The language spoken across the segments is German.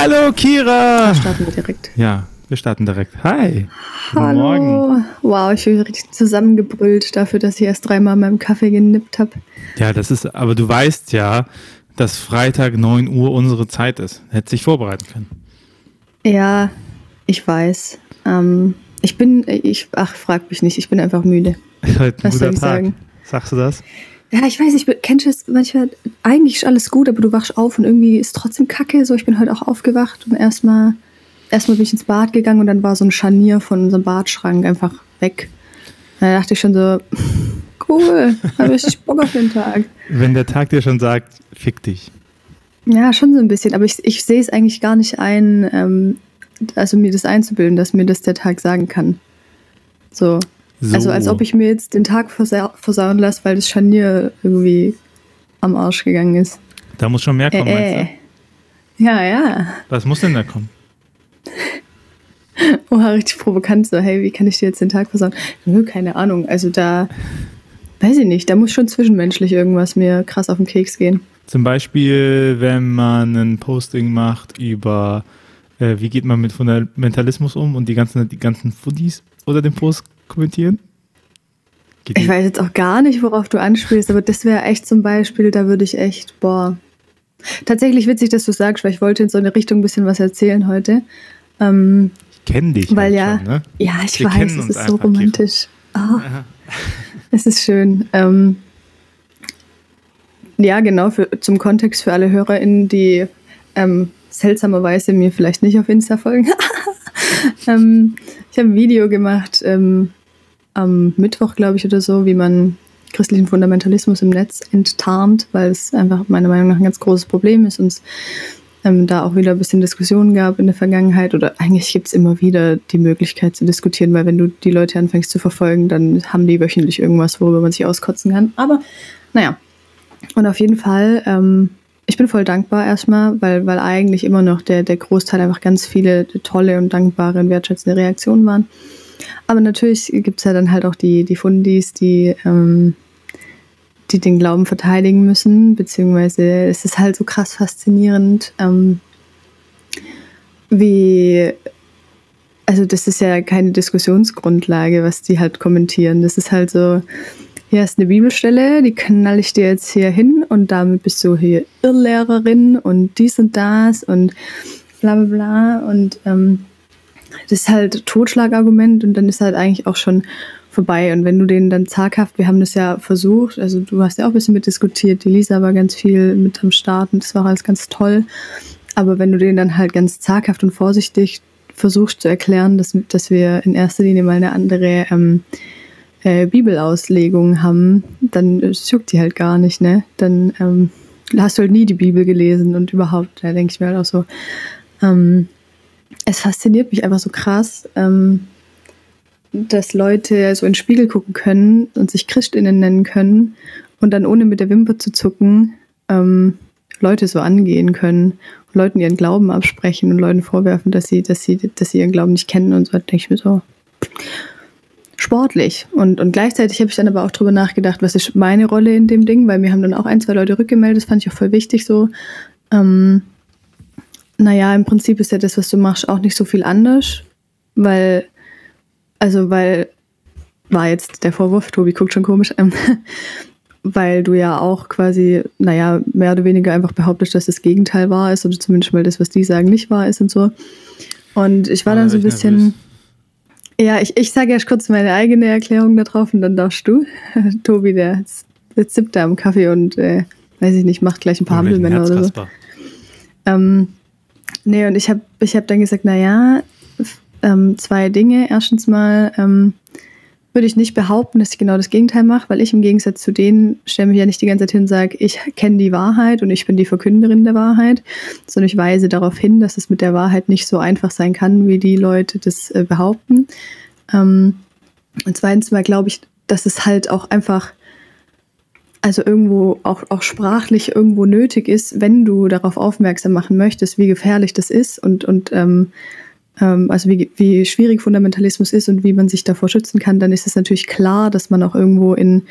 Hallo Kira! Starten wir direkt. Ja, wir starten direkt. Hi. Guten Hallo. Morgen. Wow, ich bin richtig zusammengebrüllt dafür, dass ich erst dreimal meinem Kaffee genippt habe. Ja, das ist, aber du weißt ja, dass Freitag 9 Uhr unsere Zeit ist. Hätte sich vorbereiten können. Ja, ich weiß. Ähm, ich bin, ich, ach, frag mich nicht, ich bin einfach müde. Heute ein Was soll guter ich Tag. sagen? Sagst du das? Ja, ich weiß, ich kennst das manchmal, eigentlich ist alles gut, aber du wachst auf und irgendwie ist trotzdem kacke. So, ich bin heute auch aufgewacht und erstmal, erstmal bin ich ins Bad gegangen und dann war so ein Scharnier von unserem Badschrank einfach weg. Da dachte ich schon so, cool, habe richtig Bock auf den Tag. Wenn der Tag dir schon sagt, fick dich. Ja, schon so ein bisschen, aber ich, ich sehe es eigentlich gar nicht ein, ähm, also mir das einzubilden, dass mir das der Tag sagen kann. So. So. Also als ob ich mir jetzt den Tag versa versauen lasse, weil das Scharnier irgendwie am Arsch gegangen ist. Da muss schon mehr kommen, Äh, meinst äh. du? Ja, ja. Was muss denn da kommen? Oha, richtig provokant so, hey, wie kann ich dir jetzt den Tag versauen? Nö, keine Ahnung. Also da, weiß ich nicht, da muss schon zwischenmenschlich irgendwas mir krass auf den Keks gehen. Zum Beispiel, wenn man ein Posting macht über, äh, wie geht man mit Fundamentalismus um und die ganzen, die ganzen Foodies oder den Post kommentieren. Geht Ich weiß jetzt auch gar nicht, worauf du anspielst, aber das wäre echt zum Beispiel, da würde ich echt, boah. Tatsächlich witzig, dass du sagst, weil ich wollte in so eine Richtung ein bisschen was erzählen heute. Ähm, ich kenne dich weil halt ja, schon, ne? ja, ich Wir weiß, es ist so romantisch. Ah, es ist schön. Ähm, ja, genau, für, zum Kontext für alle HörerInnen, die ähm, seltsamerweise mir vielleicht nicht auf Insta folgen. ähm, ich habe ein Video gemacht ähm, am Mittwoch, glaube ich, oder so, wie man christlichen Fundamentalismus im Netz enttarnt, weil es einfach meiner Meinung nach ein ganz großes Problem ist und es ähm, da auch wieder ein bisschen Diskussionen gab in der Vergangenheit oder eigentlich gibt es immer wieder die Möglichkeit zu diskutieren, weil wenn du die Leute anfängst zu verfolgen, dann haben die wöchentlich irgendwas, worüber man sich auskotzen kann. Aber naja, und auf jeden Fall, ähm, ich bin voll dankbar erstmal, weil, weil eigentlich immer noch der, der Großteil einfach ganz viele tolle und dankbare und wertschätzende Reaktionen waren. Aber natürlich gibt es ja dann halt auch die, die Fundis, die, ähm, die den Glauben verteidigen müssen, beziehungsweise es ist halt so krass faszinierend, ähm, wie, also das ist ja keine Diskussionsgrundlage, was die halt kommentieren. Das ist halt so, hier ist eine Bibelstelle, die knall ich dir jetzt hier hin und damit bist du hier Irrlehrerin und dies und das und bla bla bla und ähm, das ist halt Totschlagargument und dann ist halt eigentlich auch schon vorbei. Und wenn du den dann zaghaft, wir haben das ja versucht, also du hast ja auch ein bisschen mitdiskutiert, die Lisa war ganz viel mit am Start und das war alles ganz toll. Aber wenn du den dann halt ganz zaghaft und vorsichtig versuchst zu erklären, dass, dass wir in erster Linie mal eine andere ähm, äh, Bibelauslegung haben, dann äh, juckt die halt gar nicht, ne? Dann ähm, hast du halt nie die Bibel gelesen und überhaupt, da denke ich mir halt auch so, ähm, es fasziniert mich einfach so krass, ähm, dass Leute so in den Spiegel gucken können und sich Christinnen nennen können und dann ohne mit der Wimper zu zucken ähm, Leute so angehen können und Leuten ihren Glauben absprechen und Leuten vorwerfen, dass sie, dass sie, dass sie ihren Glauben nicht kennen und so, da denke ich mir so sportlich. Und, und gleichzeitig habe ich dann aber auch drüber nachgedacht, was ist meine Rolle in dem Ding, weil mir haben dann auch ein, zwei Leute rückgemeldet, das fand ich auch voll wichtig so. Ähm, naja, im Prinzip ist ja das, was du machst, auch nicht so viel anders, weil, also weil, war jetzt der Vorwurf, Tobi guckt schon komisch, ähm, weil du ja auch quasi, naja, mehr oder weniger einfach behauptest, dass das Gegenteil wahr ist oder zumindest mal das, was die sagen, nicht wahr ist und so. Und ich war dann so ein bisschen, nervös. ja, ich, ich sage erst kurz meine eigene Erklärung darauf und dann darfst du. Tobi, der, der zippt da am Kaffee und, äh, weiß ich nicht, macht gleich ein paar Hampelmänner oder so. Ähm, nee, und ich habe ich hab dann gesagt, naja, ähm, zwei Dinge. Erstens mal ähm, würde ich nicht behaupten, dass ich genau das Gegenteil mache, weil ich im Gegensatz zu denen stelle mich ja nicht die ganze Zeit hin und sage, ich kenne die Wahrheit und ich bin die Verkünderin der Wahrheit, sondern ich weise darauf hin, dass es mit der Wahrheit nicht so einfach sein kann, wie die Leute das äh, behaupten. Ähm, und zweitens mal glaube ich, dass es halt auch einfach also irgendwo auch, auch sprachlich irgendwo nötig ist, wenn du darauf aufmerksam machen möchtest, wie gefährlich das ist und, und ähm, ähm, also wie, wie schwierig Fundamentalismus ist und wie man sich davor schützen kann, dann ist es natürlich klar, dass man auch irgendwo in,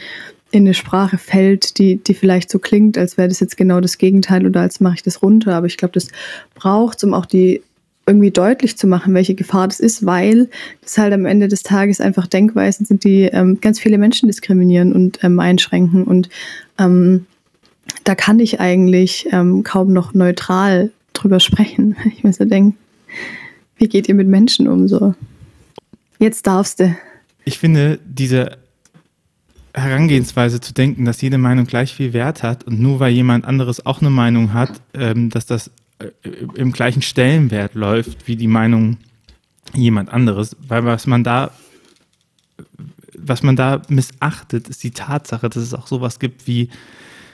in eine Sprache fällt, die, die vielleicht so klingt, als wäre das jetzt genau das Gegenteil oder als mache ich das runter. Aber ich glaube, das braucht es, um auch die irgendwie deutlich zu machen, welche Gefahr das ist, weil das halt am Ende des Tages einfach Denkweisen sind, die ähm, ganz viele Menschen diskriminieren und ähm, einschränken. Und ähm, da kann ich eigentlich ähm, kaum noch neutral drüber sprechen. Ich mir so denke, wie geht ihr mit Menschen um so? Jetzt darfst du. Ich finde, diese Herangehensweise zu denken, dass jede Meinung gleich viel Wert hat und nur weil jemand anderes auch eine Meinung hat, ähm, dass das im gleichen Stellenwert läuft wie die Meinung jemand anderes, weil was man da was man da missachtet, ist die Tatsache, dass es auch sowas gibt wie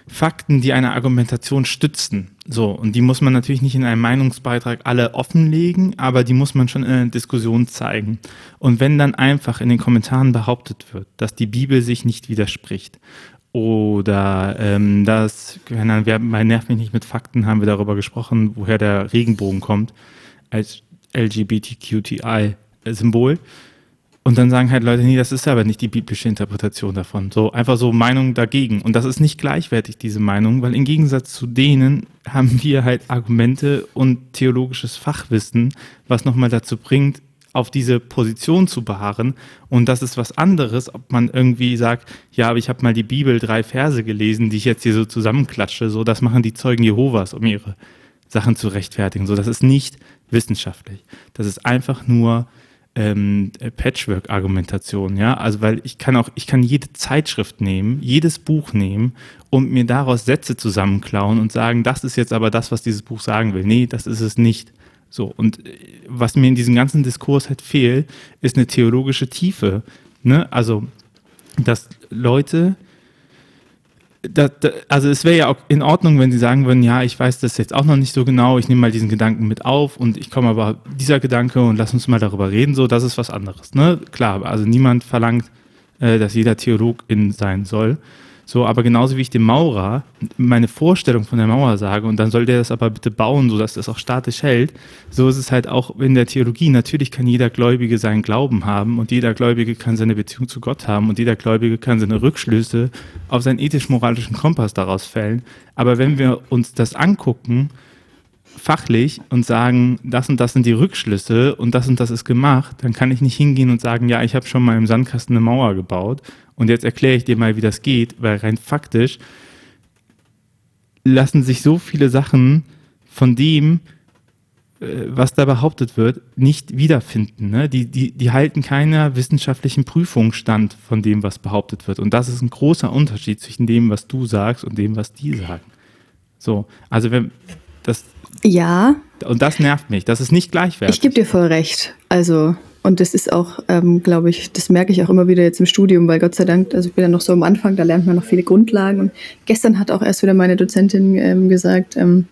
Fakten, die eine Argumentation stützen. So, und die muss man natürlich nicht in einem Meinungsbeitrag alle offenlegen, aber die muss man schon in einer Diskussion zeigen. Und wenn dann einfach in den Kommentaren behauptet wird, dass die Bibel sich nicht widerspricht oder ähm, das, wer, bei Nerv mich nicht mit Fakten haben wir darüber gesprochen, woher der Regenbogen kommt, als LGBTQTI-Symbol. Und dann sagen halt Leute, nee, das ist aber nicht die biblische Interpretation davon. So einfach so Meinung dagegen. Und das ist nicht gleichwertig, diese Meinung, weil im Gegensatz zu denen haben wir halt Argumente und theologisches Fachwissen, was nochmal dazu bringt, auf diese Position zu beharren. Und das ist was anderes, ob man irgendwie sagt, ja, aber ich habe mal die Bibel drei Verse gelesen, die ich jetzt hier so zusammenklatsche. So, das machen die Zeugen Jehovas, um ihre Sachen zu rechtfertigen. So, das ist nicht wissenschaftlich. Das ist einfach nur ähm, Patchwork-Argumentation, ja. Also weil ich kann auch, ich kann jede Zeitschrift nehmen, jedes Buch nehmen und mir daraus Sätze zusammenklauen und sagen, das ist jetzt aber das, was dieses Buch sagen will. Nee, das ist es nicht. So, und äh, was mir in diesem ganzen Diskurs halt fehlt, ist eine theologische Tiefe. Ne? Also, dass Leute, da, da, also es wäre ja auch in Ordnung, wenn sie sagen würden, ja, ich weiß das jetzt auch noch nicht so genau, ich nehme mal diesen Gedanken mit auf und ich komme aber dieser Gedanke und lass uns mal darüber reden, so, das ist was anderes. Ne? Klar, also niemand verlangt, äh, dass jeder Theologin sein soll. So, aber genauso wie ich dem Maurer meine Vorstellung von der Mauer sage und dann soll der das aber bitte bauen, sodass das auch statisch hält, so ist es halt auch in der Theologie. Natürlich kann jeder Gläubige seinen Glauben haben und jeder Gläubige kann seine Beziehung zu Gott haben und jeder Gläubige kann seine Rückschlüsse auf seinen ethisch-moralischen Kompass daraus fällen. Aber wenn wir uns das angucken, fachlich und sagen, das und das sind die Rückschlüsse und das und das ist gemacht, dann kann ich nicht hingehen und sagen, ja, ich habe schon mal im Sandkasten eine Mauer gebaut und jetzt erkläre ich dir mal, wie das geht, weil rein faktisch lassen sich so viele Sachen von dem, äh, was da behauptet wird, nicht wiederfinden. Ne? Die, die, die halten keiner wissenschaftlichen Prüfung stand von dem, was behauptet wird. Und das ist ein großer Unterschied zwischen dem, was du sagst und dem, was die sagen. So, also wenn das. Ja. Und das nervt mich. Das ist nicht gleichwertig. Ich gebe dir voll recht. Also und das ist auch, ähm, glaube ich, das merke ich auch immer wieder jetzt im Studium, weil Gott sei Dank, also ich bin ja noch so am Anfang, da lernt man noch viele Grundlagen. Und gestern hat auch erst wieder meine Dozentin ähm, gesagt, ähm,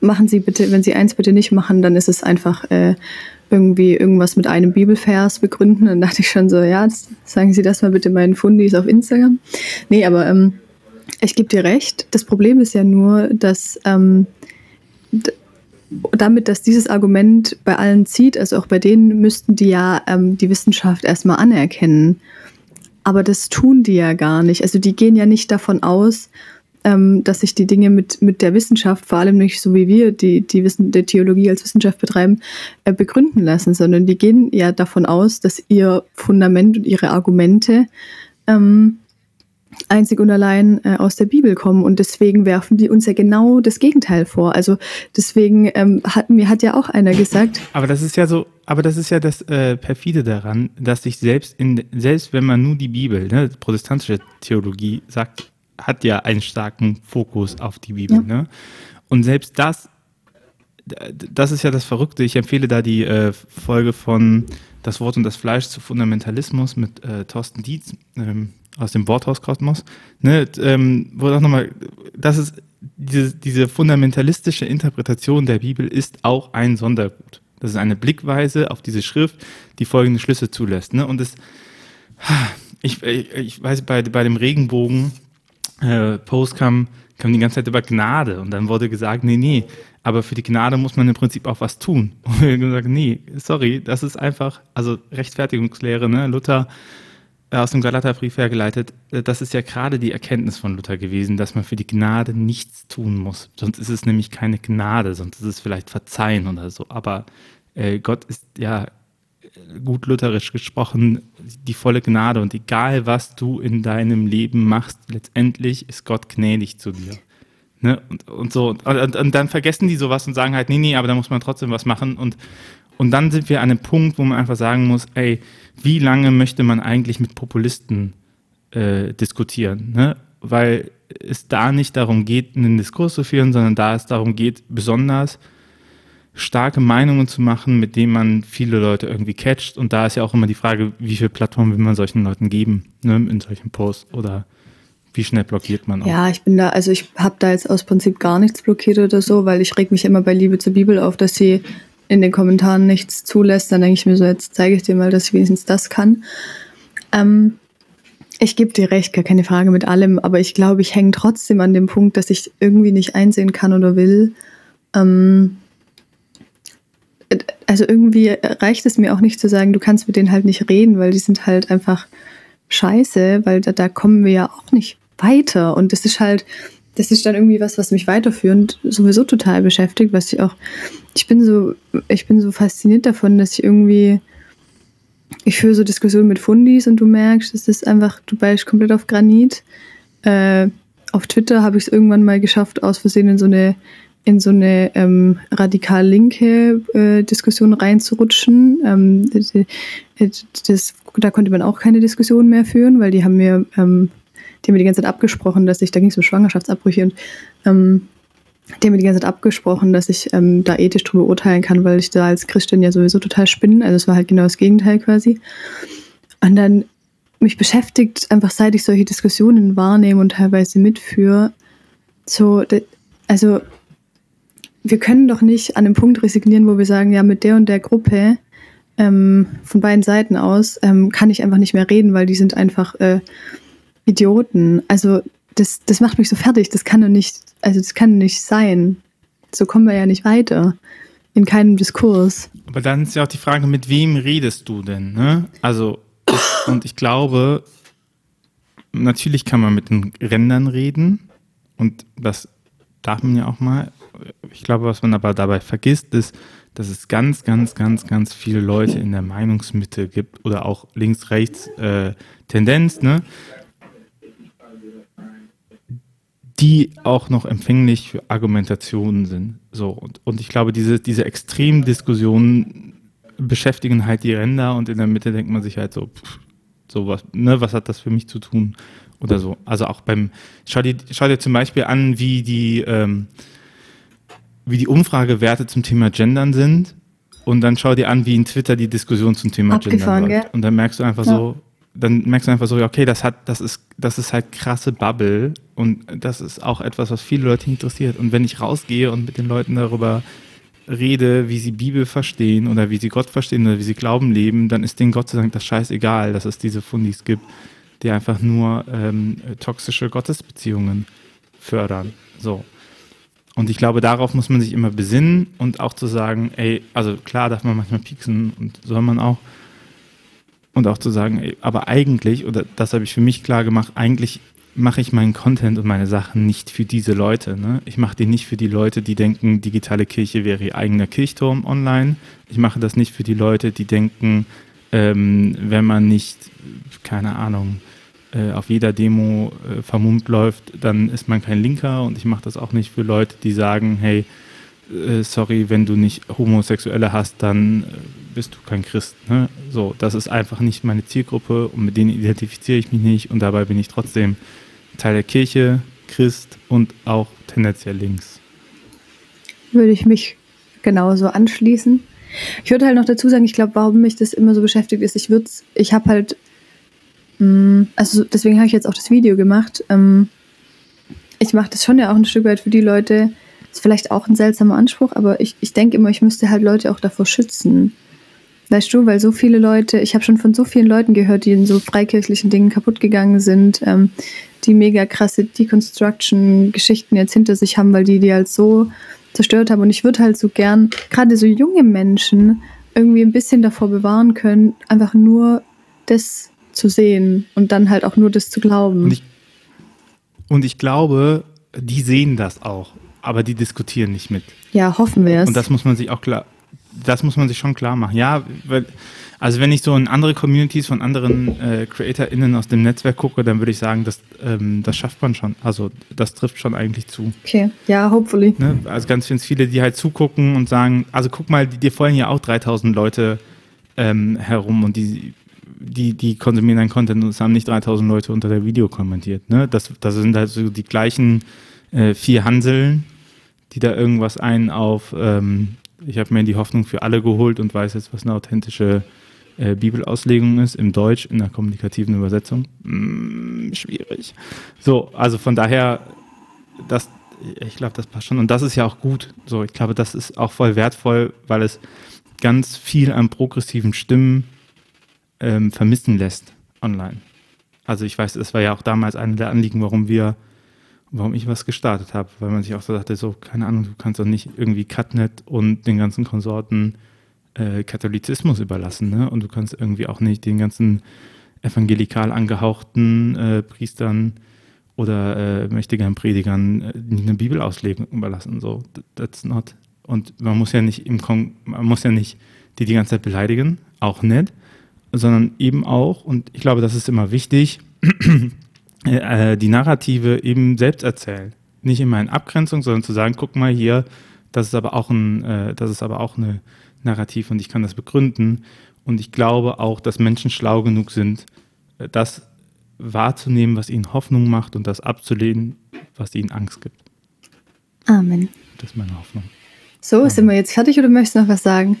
machen Sie bitte, wenn Sie eins bitte nicht machen, dann ist es einfach äh, irgendwie irgendwas mit einem Bibelvers begründen. Dann dachte ich schon so, ja, sagen Sie das mal bitte meinen Fundis auf Instagram. Nee, aber ähm, ich gebe dir recht. Das Problem ist ja nur, dass ähm, damit, dass dieses Argument bei allen zieht, also auch bei denen, müssten die ja ähm, die Wissenschaft erstmal anerkennen. Aber das tun die ja gar nicht. Also die gehen ja nicht davon aus, ähm, dass sich die Dinge mit, mit der Wissenschaft, vor allem nicht so wie wir, die, die, Wissen, die Theologie als Wissenschaft betreiben, äh, begründen lassen, sondern die gehen ja davon aus, dass ihr Fundament und ihre Argumente ähm, einzig und allein äh, aus der Bibel kommen und deswegen werfen die uns ja genau das Gegenteil vor. Also deswegen ähm, hat mir hat ja auch einer gesagt. Aber das ist ja so, aber das ist ja das äh, perfide daran, dass sich selbst in selbst wenn man nur die Bibel, ne, protestantische Theologie sagt, hat ja einen starken Fokus auf die Bibel, ja. ne? Und selbst das das ist ja das Verrückte. Ich empfehle da die äh, Folge von Das Wort und das Fleisch zu Fundamentalismus mit äh, Thorsten Dietz. Ähm, aus dem Worthauskosmos, ne, ähm, wo auch nochmal, das ist, diese, diese fundamentalistische Interpretation der Bibel ist auch ein Sondergut. Das ist eine Blickweise auf diese Schrift, die folgende Schlüsse zulässt. Ne? Und es, ich, ich weiß, bei, bei dem Regenbogen äh, Post kam, kam die ganze Zeit über Gnade und dann wurde gesagt, nee, nee, aber für die Gnade muss man im Prinzip auch was tun. Und wir haben gesagt, nee, sorry, das ist einfach, also Rechtfertigungslehre, ne? Luther aus dem Galaterbrief hergeleitet, äh, das ist ja gerade die Erkenntnis von Luther gewesen, dass man für die Gnade nichts tun muss. Sonst ist es nämlich keine Gnade, sonst ist es vielleicht Verzeihen oder so. Aber äh, Gott ist ja gut lutherisch gesprochen die volle Gnade und egal was du in deinem Leben machst, letztendlich ist Gott gnädig zu dir. Ne? Und, und so. Und, und, und, dann vergessen die sowas und sagen halt, nee, nee, aber da muss man trotzdem was machen. Und, und dann sind wir an einem Punkt, wo man einfach sagen muss, ey, wie lange möchte man eigentlich mit Populisten äh, diskutieren? Ne? Weil es da nicht darum geht, einen Diskurs zu führen, sondern da es darum geht, besonders starke Meinungen zu machen, mit denen man viele Leute irgendwie catcht. Und da ist ja auch immer die Frage, wie viel Plattform will man solchen Leuten geben, ne, in solchen Posts oder wie schnell blockiert man auch? Ja, ich bin da, also ich habe da jetzt aus Prinzip gar nichts blockiert oder so, weil ich reg mich immer bei Liebe zur Bibel auf, dass sie in den Kommentaren nichts zulässt. Dann denke ich mir so, jetzt zeige ich dir mal, dass ich wenigstens das kann. Ähm, ich gebe dir recht, gar keine Frage mit allem, aber ich glaube, ich hänge trotzdem an dem Punkt, dass ich irgendwie nicht einsehen kann oder will, ähm, also irgendwie reicht es mir auch nicht zu sagen, du kannst mit denen halt nicht reden, weil die sind halt einfach scheiße, weil da, da kommen wir ja auch nicht weiter. Und das ist halt, das ist dann irgendwie was, was mich weiterführend sowieso total beschäftigt, was ich auch, ich bin so, ich bin so fasziniert davon, dass ich irgendwie, ich führe so Diskussionen mit Fundis und du merkst, es ist einfach, du beißt komplett auf Granit. Äh, auf Twitter habe ich es irgendwann mal geschafft, aus Versehen in so eine in so eine ähm, radikal linke äh, Diskussion reinzurutschen. Ähm, das, das, da konnte man auch keine Diskussion mehr führen, weil die haben mir, ähm, die haben mir die ganze Zeit abgesprochen, dass ich, da ging es um Schwangerschaftsabbrüche und ähm, die haben mir die ganze Zeit abgesprochen, dass ich ähm, da ethisch drüber urteilen kann, weil ich da als Christin ja sowieso total spinne. Also es war halt genau das Gegenteil quasi. Und dann mich beschäftigt einfach, seit ich solche Diskussionen wahrnehme und teilweise mitführe, so, also wir können doch nicht an einem Punkt resignieren, wo wir sagen, ja, mit der und der Gruppe ähm, von beiden Seiten aus ähm, kann ich einfach nicht mehr reden, weil die sind einfach äh, Idioten. Also das, das macht mich so fertig. Das kann doch nicht, also das kann nicht sein. So kommen wir ja nicht weiter. In keinem Diskurs. Aber dann ist ja auch die Frage, mit wem redest du denn? Ne? Also, und ich glaube, natürlich kann man mit den Rändern reden und das darf man ja auch mal ich glaube, was man aber dabei vergisst, ist, dass es ganz, ganz, ganz, ganz viele Leute in der Meinungsmitte gibt oder auch links-rechts äh, Tendenz, ne? Die auch noch empfänglich für Argumentationen sind. So, und, und ich glaube, diese, diese extremen Diskussionen beschäftigen halt die Ränder und in der Mitte denkt man sich halt so, pff, so was, ne, was hat das für mich zu tun? Oder so. Also auch beim, schau dir, schau dir zum Beispiel an, wie die ähm, wie die Umfragewerte zum Thema Gendern sind und dann schau dir an, wie in Twitter die Diskussion zum Thema Gendern läuft. Und dann merkst du einfach ja. so, dann merkst du einfach so, okay, das hat, das ist, das ist halt krasse Bubble und das ist auch etwas, was viele Leute interessiert. Und wenn ich rausgehe und mit den Leuten darüber rede, wie sie Bibel verstehen oder wie sie Gott verstehen oder wie sie Glauben leben, dann ist denen Gott sei Dank das scheißegal, dass es diese Fundis gibt, die einfach nur ähm, toxische Gottesbeziehungen fördern. So. Und ich glaube, darauf muss man sich immer besinnen und auch zu sagen, ey, also klar darf man manchmal pieksen und soll man auch. Und auch zu sagen, aber eigentlich, oder das habe ich für mich klar gemacht, eigentlich mache ich meinen Content und meine Sachen nicht für diese Leute. Ne? Ich mache die nicht für die Leute, die denken, digitale Kirche wäre ihr eigener Kirchturm online. Ich mache das nicht für die Leute, die denken, ähm, wenn man nicht, keine Ahnung, äh, auf jeder Demo äh, vermummt läuft, dann ist man kein Linker und ich mache das auch nicht für Leute, die sagen, hey, äh, sorry, wenn du nicht Homosexuelle hast, dann äh, bist du kein Christ. Ne? So, das ist einfach nicht meine Zielgruppe und mit denen identifiziere ich mich nicht und dabei bin ich trotzdem Teil der Kirche, Christ und auch tendenziell links. Würde ich mich genauso anschließen. Ich würde halt noch dazu sagen, ich glaube, warum mich das immer so beschäftigt ist, ich würde ich habe halt Mm, also deswegen habe ich jetzt auch das Video gemacht. Ähm, ich mache das schon ja auch ein Stück weit für die Leute. Ist vielleicht auch ein seltsamer Anspruch, aber ich, ich denke immer, ich müsste halt Leute auch davor schützen. Weißt du, weil so viele Leute, ich habe schon von so vielen Leuten gehört, die in so freikirchlichen Dingen kaputt gegangen sind, ähm, die mega krasse Deconstruction-Geschichten jetzt hinter sich haben, weil die die halt so zerstört haben. Und ich würde halt so gern, gerade so junge Menschen, irgendwie ein bisschen davor bewahren können, einfach nur das zu sehen und dann halt auch nur das zu glauben. Und ich, und ich glaube, die sehen das auch, aber die diskutieren nicht mit. Ja, hoffen wir es. Und das muss man sich auch klar, das muss man sich schon klar machen. Ja, weil, also wenn ich so in andere Communities von anderen äh, CreatorInnen aus dem Netzwerk gucke, dann würde ich sagen, das, ähm, das schafft man schon. Also das trifft schon eigentlich zu. Okay, ja, hopefully. Ne? Also ganz, viele, die halt zugucken und sagen, also guck mal, die, dir folgen ja auch 3000 Leute ähm, herum und die, die, die konsumieren deinen Content und es haben nicht 3000 Leute unter der Video kommentiert. Ne? Das, das sind halt so die gleichen äh, vier Hanseln, die da irgendwas ein auf, ähm, ich habe mir die Hoffnung für alle geholt und weiß jetzt, was eine authentische äh, Bibelauslegung ist, im Deutsch, in der kommunikativen Übersetzung. Mm, schwierig. So, also von daher, das, ich glaube, das passt schon. Und das ist ja auch gut. So, ich glaube, das ist auch voll wertvoll, weil es ganz viel an progressiven Stimmen ähm, vermissen lässt online. Also ich weiß, das war ja auch damals eine der Anliegen, warum wir, warum ich was gestartet habe, weil man sich auch so dachte, so, keine Ahnung, du kannst doch nicht irgendwie Cutnet und den ganzen Konsorten äh, Katholizismus überlassen, ne? Und du kannst irgendwie auch nicht den ganzen evangelikal angehauchten äh, Priestern oder äh, mächtigen Predigern äh, eine Bibelauslegung überlassen. So, that's not. Und man muss ja nicht im Kon man muss ja nicht die die ganze Zeit beleidigen, auch nicht, sondern eben auch, und ich glaube, das ist immer wichtig, äh, die Narrative eben selbst erzählen. Nicht immer in Abgrenzung, sondern zu sagen, guck mal hier, das ist aber auch ein, äh, das ist aber auch eine Narrativ und ich kann das begründen. Und ich glaube auch, dass Menschen schlau genug sind, äh, das wahrzunehmen, was ihnen Hoffnung macht und das abzulehnen, was ihnen Angst gibt. Amen. Das ist meine Hoffnung. So, Amen. sind wir jetzt fertig oder möchtest du noch was sagen?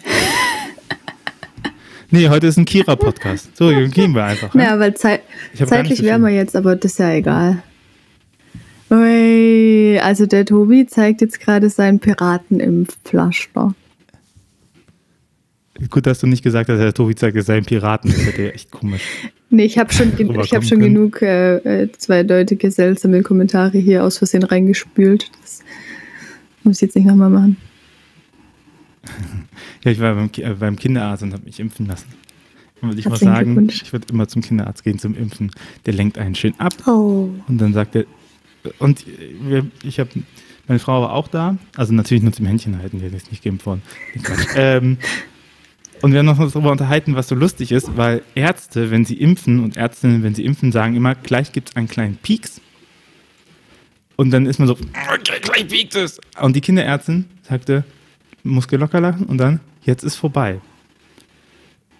Nee, heute ist ein Kira-Podcast. So, gehen wir einfach. Ne? Ja, weil zei zeitlich so wären wir jetzt, aber das ist ja egal. Ui, also der Tobi zeigt jetzt gerade seinen Piraten im Pflaster. Gut, dass du nicht gesagt hast, der Tobi zeigt seinen Piraten. Das wäre ja echt komisch. Nee, ich habe schon, ich hab schon genug äh, äh, zweideutige, seltsame Kommentare hier aus Versehen reingespült. Das muss ich jetzt nicht nochmal machen. Ja, ich war beim, äh, beim Kinderarzt und habe mich impfen lassen. Und ich muss sagen, ich würde immer zum Kinderarzt gehen zum Impfen. Der lenkt einen schön ab. Oh. Und dann sagt er, und wir, ich habe, meine Frau war auch da, also natürlich nur zum Händchen halten, der ist nicht geimpft worden. ähm, und wir haben noch darüber unterhalten, was so lustig ist, weil Ärzte, wenn sie impfen und Ärztinnen, wenn sie impfen, sagen immer, gleich gibt es einen kleinen Pieks. Und dann ist man so, okay, gleich piekt es. Und die Kinderärztin sagte, Muskel locker lachen und dann, jetzt ist vorbei.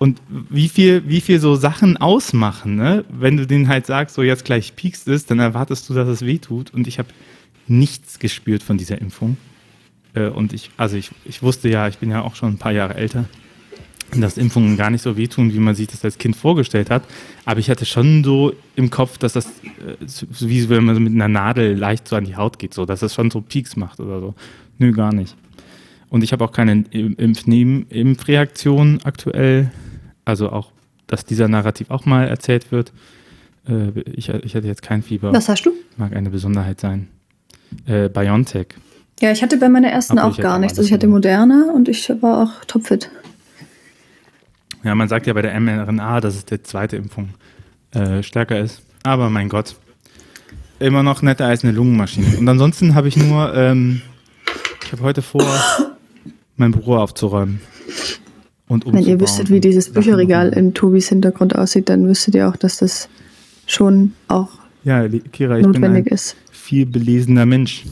Und wie viel, wie viel so Sachen ausmachen, ne? Wenn du denen halt sagst, so jetzt gleich piekst es, dann erwartest du, dass es weh tut. Und ich habe nichts gespürt von dieser Impfung. Äh, und ich, also ich, ich wusste ja, ich bin ja auch schon ein paar Jahre älter, dass Impfungen gar nicht so wehtun, wie man sich das als Kind vorgestellt hat. Aber ich hatte schon so im Kopf, dass das, äh, wie wenn man mit einer Nadel leicht so an die Haut geht, so, dass das schon so Peaks macht oder so. Nö, gar nicht. Und ich habe auch keine Impfreaktion aktuell. Also auch, dass dieser Narrativ auch mal erzählt wird. Äh, ich, ich hatte jetzt kein Fieber. Was hast du? Mag eine Besonderheit sein. Äh, BioNTech. Ja, ich hatte bei meiner ersten auch gar nichts. Also ich hatte Moderna und ich war auch topfit. Ja, man sagt ja bei der mRNA, dass es der zweite Impfung äh, stärker ist. Aber mein Gott, immer noch netter als eine Lungenmaschine. Und ansonsten habe ich nur, ähm, ich habe heute vor, mein Büro aufzuräumen. Und Wenn ihr wüsstet, wie dieses Bücherregal in Tobis Hintergrund aussieht, dann wüsstet ihr auch, dass das schon auch ja, Kira, ich notwendig bin ein ist. Viel belesener Mensch.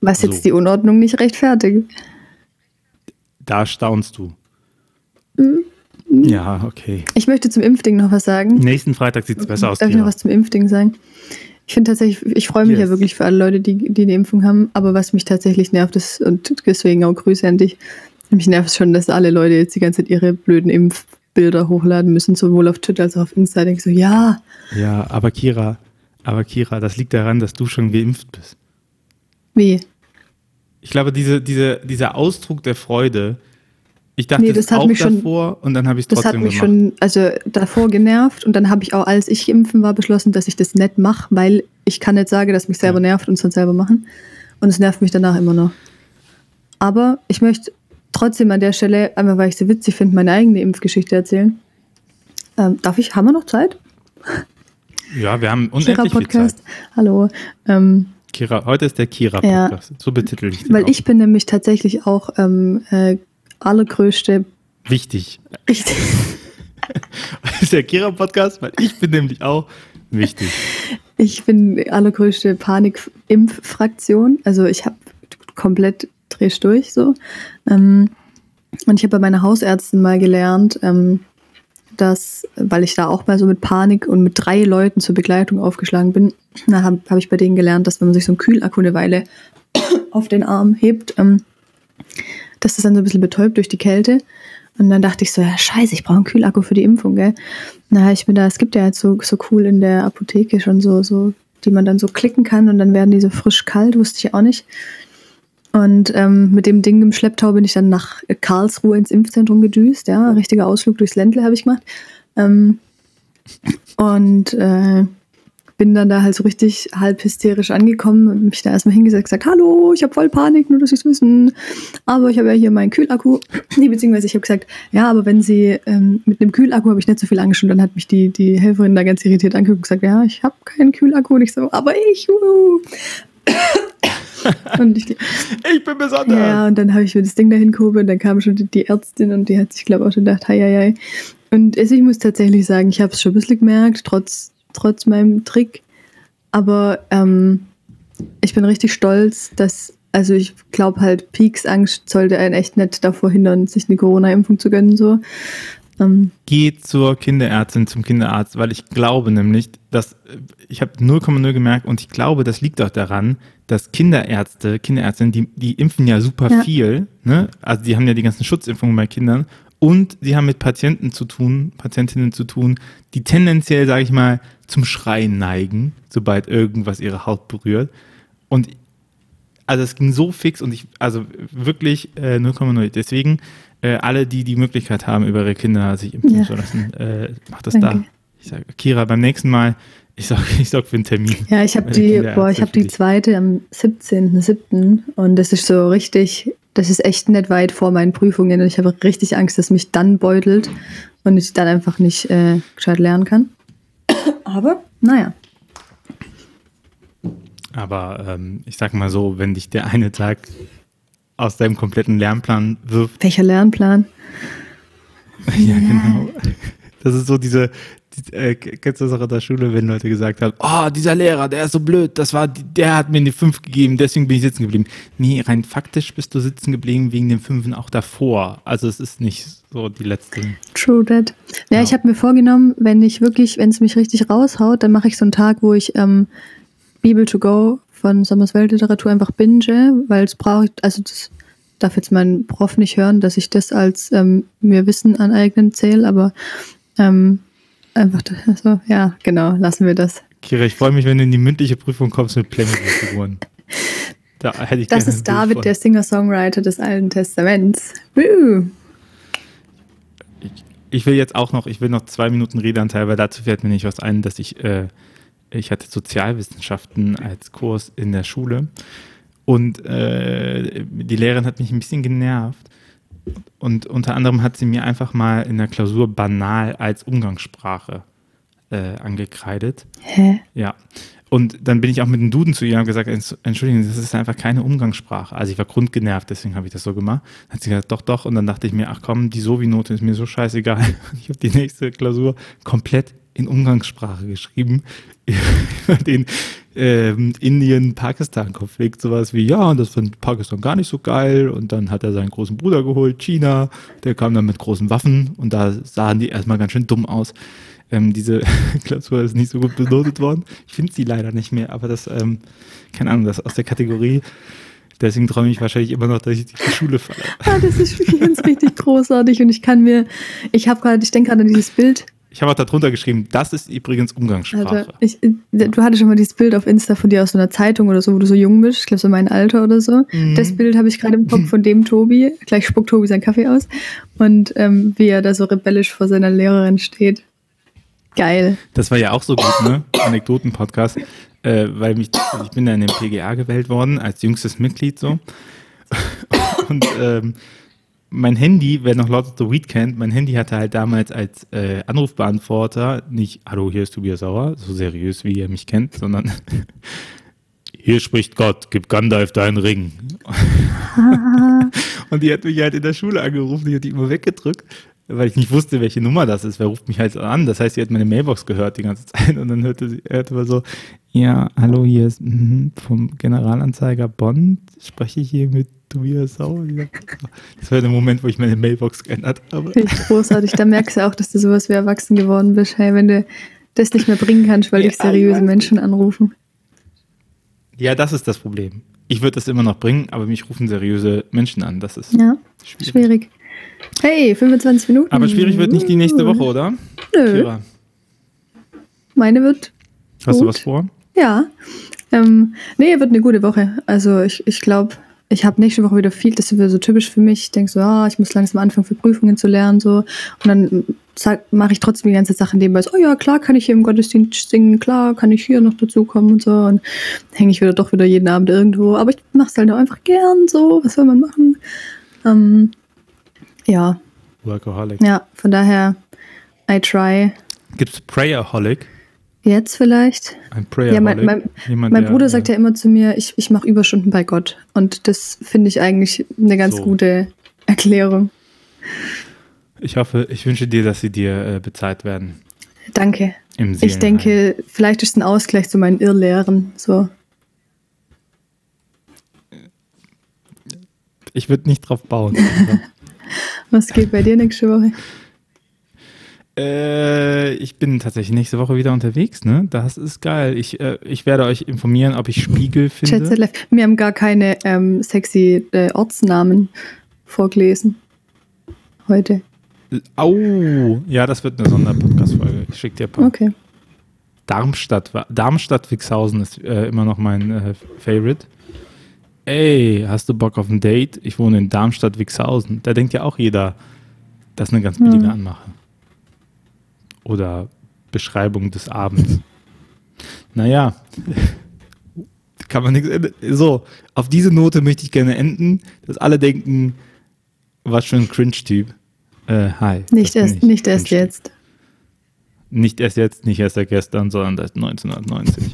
Was jetzt so. die Unordnung nicht rechtfertigt. Da staunst du. Mhm. Ja, okay. Ich möchte zum Impfding noch was sagen. Nächsten Freitag sieht es besser aus. Darf ich noch was zum Impfding sagen? Ich finde tatsächlich, ich freue mich yes. ja wirklich für alle Leute, die, die die Impfung haben, aber was mich tatsächlich nervt ist, und deswegen auch Grüße an dich, mich nervt schon, dass alle Leute jetzt die ganze Zeit ihre blöden Impfbilder hochladen müssen, sowohl auf Twitter als auch auf Insta. Ich denke so, ja. Ja, aber Kira, aber Kira, das liegt daran, dass du schon geimpft bist. Wie? Ich glaube, diese, diese, dieser Ausdruck der Freude, ich dachte nee, das hat auch mich davor schon, und dann habe ich es trotzdem gemacht. Das hat mich gemacht. schon, also davor genervt und dann habe ich auch, als ich impfen war, beschlossen, dass ich das nicht mache, weil ich kann nicht sagen, dass mich selber ja. nervt und es dann selber machen. Und es nervt mich danach immer noch. Aber ich möchte trotzdem an der Stelle, einmal weil ich es so witzig finde, meine eigene Impfgeschichte erzählen. Ähm, darf ich, haben wir noch Zeit? Ja, wir haben unendlich viel Zeit. Podcast. Hallo. Ähm, Kira, heute ist der Kira-Podcast. So betitel ich den weil auch. ich bin nämlich tatsächlich auch ähm, äh, allergrößte. Wichtig. Richtig. Das ist der Kira-Podcast, weil ich bin nämlich auch wichtig. Ich bin die allergrößte Panik-Impf-Fraktion. Also ich habe komplett drehst durch so. Ähm, und ich habe bei meiner Hausärztin mal gelernt, ähm, dass, weil ich da auch mal so mit Panik und mit drei Leuten zur Begleitung aufgeschlagen bin, da habe hab ich bei denen gelernt, dass wenn man sich so einen Kühlakku eine Weile auf den Arm hebt, ähm, dass das dann so ein bisschen betäubt durch die Kälte. Und dann dachte ich so, ja scheiße, ich brauche einen Kühlakku für die Impfung, gell? Na, ich bin da, es gibt ja jetzt so, so cool in der Apotheke schon so, so, die man dann so klicken kann und dann werden die so frisch kalt, wusste ich auch nicht. Und ähm, mit dem Ding im Schlepptau bin ich dann nach Karlsruhe ins Impfzentrum gedüst, ja, richtiger Ausflug durchs Ländle habe ich gemacht. Ähm, und äh, bin dann da halt so richtig halb hysterisch angekommen und mich da erstmal hingesetzt gesagt, hallo, ich habe voll Panik, nur dass Sie es wissen. Aber ich habe ja hier meinen Kühlakku. Nee, beziehungsweise ich habe gesagt, ja, aber wenn Sie ähm, mit einem Kühlakku habe ich nicht so viel Angst. Und dann hat mich die, die Helferin da ganz irritiert angeguckt und gesagt, ja, ich habe keinen Kühlakku. Und ich so, aber ich. Uh. und ich, Ich bin besonders. ja, und dann habe ich mir das Ding dahin gehoben und dann kam schon die, die Ärztin und die hat sich, glaube ich, auch schon gedacht, hei, hei, hei. Und also ich muss tatsächlich sagen, ich habe es schon ein bisschen gemerkt, trotz, trotz meinem Trick. Aber ähm, ich bin richtig stolz, dass, also ich glaube halt, Peaks-Angst sollte einen echt nicht davor hindern, sich eine Corona-Impfung zu gönnen. So. Ähm, Geht zur Kinderärztin, zum Kinderarzt, weil ich glaube nämlich, dass äh, ich habe 0,0 gemerkt und ich glaube, das liegt auch daran, dass Kinderärzte, Kinderärztinnen, die, die impfen ja super Ja. viel, ne? Also die haben ja die ganzen Schutzimpfungen bei Kindern und sie haben mit Patienten zu tun, Patientinnen zu tun, die tendenziell, sage ich mal, zum Schreien neigen, sobald irgendwas ihre Haut berührt. Und also es ging so fix und ich, also wirklich äh, 0,0. Deswegen, äh, alle, die die Möglichkeit haben, über ihre Kinder sich impfen Ja. zu lassen, äh, macht das Danke. da. Ich sage, Kira, beim nächsten Mal, ich sag, ich sag für einen Termin. ja, ich habe die, boah, ich habe die zweite am 17.07. und das ist so richtig, das ist echt nicht weit vor meinen Prüfungen und ich habe richtig Angst, dass mich dann beutelt und ich dann einfach nicht äh, gescheit lernen kann. Aber, naja. Aber ähm, ich sag mal so, wenn dich der eine Tag aus deinem kompletten Lernplan wirft, Welcher Lernplan? ja, genau. Das ist so diese, die, äh, kennst du das auch in der Schule, wenn Leute gesagt haben, oh, dieser Lehrer, der ist so blöd, das war, der hat mir eine 5 gegeben, deswegen bin ich sitzen geblieben. Nee, rein faktisch bist du sitzen geblieben wegen den Fünfen auch davor. Also es ist nicht so die letzte. True that. Ja, Ja. ich habe mir vorgenommen, wenn ich wirklich, wenn es mich richtig raushaut, dann mache ich so einen Tag, wo ich ähm, Bibel to go von Sommers Weltliteratur einfach binge, weil es braucht, also das darf jetzt mein Prof nicht hören, dass ich das als ähm, mir Wissen aneignen zähle, aber ähm, einfach, also, ja, genau, lassen wir das. Kira, ich freue mich, wenn du in die mündliche Prüfung kommst mit Playmobil-Figuren. Da hätte ich Das ist David, von. der Singer-Songwriter des Alten Testaments. Woo. Ich will jetzt auch noch, ich will noch zwei Minuten Redeanteil, weil dazu fällt mir nicht was ein, dass ich, äh, ich hatte Sozialwissenschaften als Kurs in der Schule und äh, die Lehrerin hat mich ein bisschen genervt und unter anderem hat sie mir einfach mal in der Klausur banal als Umgangssprache äh, angekreidet. Hä? Ja. Und dann bin ich auch mit dem Duden zu ihr und habe gesagt, "Entsch- Entschuldigung, das ist einfach keine Umgangssprache. Also ich war grundgenervt, deswegen habe ich das so gemacht. Dann hat sie gesagt, doch, doch. Und dann dachte ich mir, ach komm, die Sovi-Note ist mir so scheißegal. Ich habe die nächste Klausur komplett in Umgangssprache geschrieben über den ähm, Indien-Pakistan-Konflikt. Sowas wie, ja, das fand Pakistan gar nicht so geil. Und dann hat er seinen großen Bruder geholt, China. Der kam dann mit großen Waffen und da sahen die erstmal ganz schön dumm aus. Ähm, diese Klausur ist nicht so gut benotet worden. Ich finde sie leider nicht mehr, aber das, ähm, keine Ahnung, das aus der Kategorie. Deswegen träume ich wahrscheinlich immer noch, dass ich die Schule falle. Ah, das ist ganz richtig großartig und ich kann mir, ich habe gerade, ich denke gerade an dieses Bild, Ich habe auch darunter geschrieben, das ist übrigens Umgangssprache. Alter, ich, du hattest schon mal dieses Bild auf Insta von dir aus so einer Zeitung oder so, wo du so jung bist, ich glaube so mein Alter oder so. Mhm. Das Bild habe ich gerade im Kopf von dem Tobi. Gleich spuckt Tobi seinen Kaffee aus und ähm, wie er da so rebellisch vor seiner Lehrerin steht. Geil. Das war ja auch so gut, ne? Anekdoten-Podcast. Äh, weil mich, ich bin da in den PGA gewählt worden, als jüngstes Mitglied so. Und ähm, mein Handy, wer noch Lord of the Weed kennt, mein Handy hatte halt damals als äh, Anrufbeantworter nicht Hallo, hier ist Tobias Sauer, so seriös wie ihr mich kennt, sondern Hier spricht Gott, gib Gandalf deinen Ring. und die hat mich halt in der Schule angerufen, die hat die immer weggedrückt, weil ich nicht wusste, welche Nummer das ist. Wer ruft mich halt an? Das heißt, sie hat meine Mailbox gehört die ganze Zeit und dann hörte sie hörte mal so, ja, hallo, hier ist mm, vom Generalanzeiger Bonn, spreche ich hier mit Tobias Sauer. Das war der Moment, wo ich meine Mailbox geändert habe. Großartig, da merkst du auch, dass du sowas wie erwachsen geworden bist, hey, wenn du das nicht mehr bringen kannst, weil ja, dich seriöse Menschen anrufen. Ja, das ist das Problem. Ich würde das immer noch bringen, aber mich rufen seriöse Menschen an. Das ist ja, schwierig. schwierig. Hey, 25 Minuten. Aber schwierig wird nicht die nächste Woche, oder? Nö. Kira. Meine wird. Hast gut. du was vor? Ja. Ähm, nee, wird eine gute Woche. Also ich, ich glaube, ich habe nächste Woche wieder viel, das ist so typisch für mich. Ich denke so, ah, ich muss langsam anfangen, für Prüfungen zu lernen. so Und dann mache ich trotzdem die ganze Sache nebenbei so, oh ja, klar kann ich hier im Gottesdienst singen, klar kann ich hier noch dazukommen und so. Und hänge ich wieder doch wieder jeden Abend irgendwo. Aber ich mache es halt auch einfach gern so. Was soll man machen? Ähm, ja. Workaholic. Ja, von daher, I try. Gibt es Prayerholic? Jetzt vielleicht. Ein Prayer. Ja, mein, mein, Jemand, mein Bruder der, sagt ja immer zu mir, ich, ich mache Überstunden bei Gott. Und das finde ich eigentlich eine ganz so. gute Erklärung. Ich hoffe, ich wünsche dir, dass sie dir äh, bezahlt werden. Danke. ich denke, vielleicht ist es ein Ausgleich zu meinen Irrlehren. So. Ich würde nicht drauf bauen. Was geht bei dir nächste Woche? Äh, ich bin tatsächlich nächste Woche wieder unterwegs, ne? Das ist geil. Ich, äh, ich werde euch informieren, ob ich Spiegel finde. Wir haben gar keine ähm, sexy äh, Ortsnamen vorgelesen. Heute. Au, ja, das wird eine Sonderpodcast-Folge. Ich schicke dir ein paar. Okay. Darmstadt, Darmstadt Wixhausen ist äh, immer noch mein äh, Favorite. Ey, hast du Bock auf ein Date? Ich wohne in Darmstadt Wixhausen. Da denkt ja auch jeder, das ist eine ganz billige hm. Anmache oder Beschreibung des Abends. Naja, kann man nichts. So, auf diese Note möchte ich gerne enden, dass alle denken, was für ein Cringe-Typ. Äh, hi. Nicht erst, nicht erst jetzt. Nicht erst jetzt, nicht erst seit gestern, sondern seit 1990.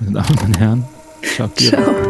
Meine Damen und Herren, ciao. ciao.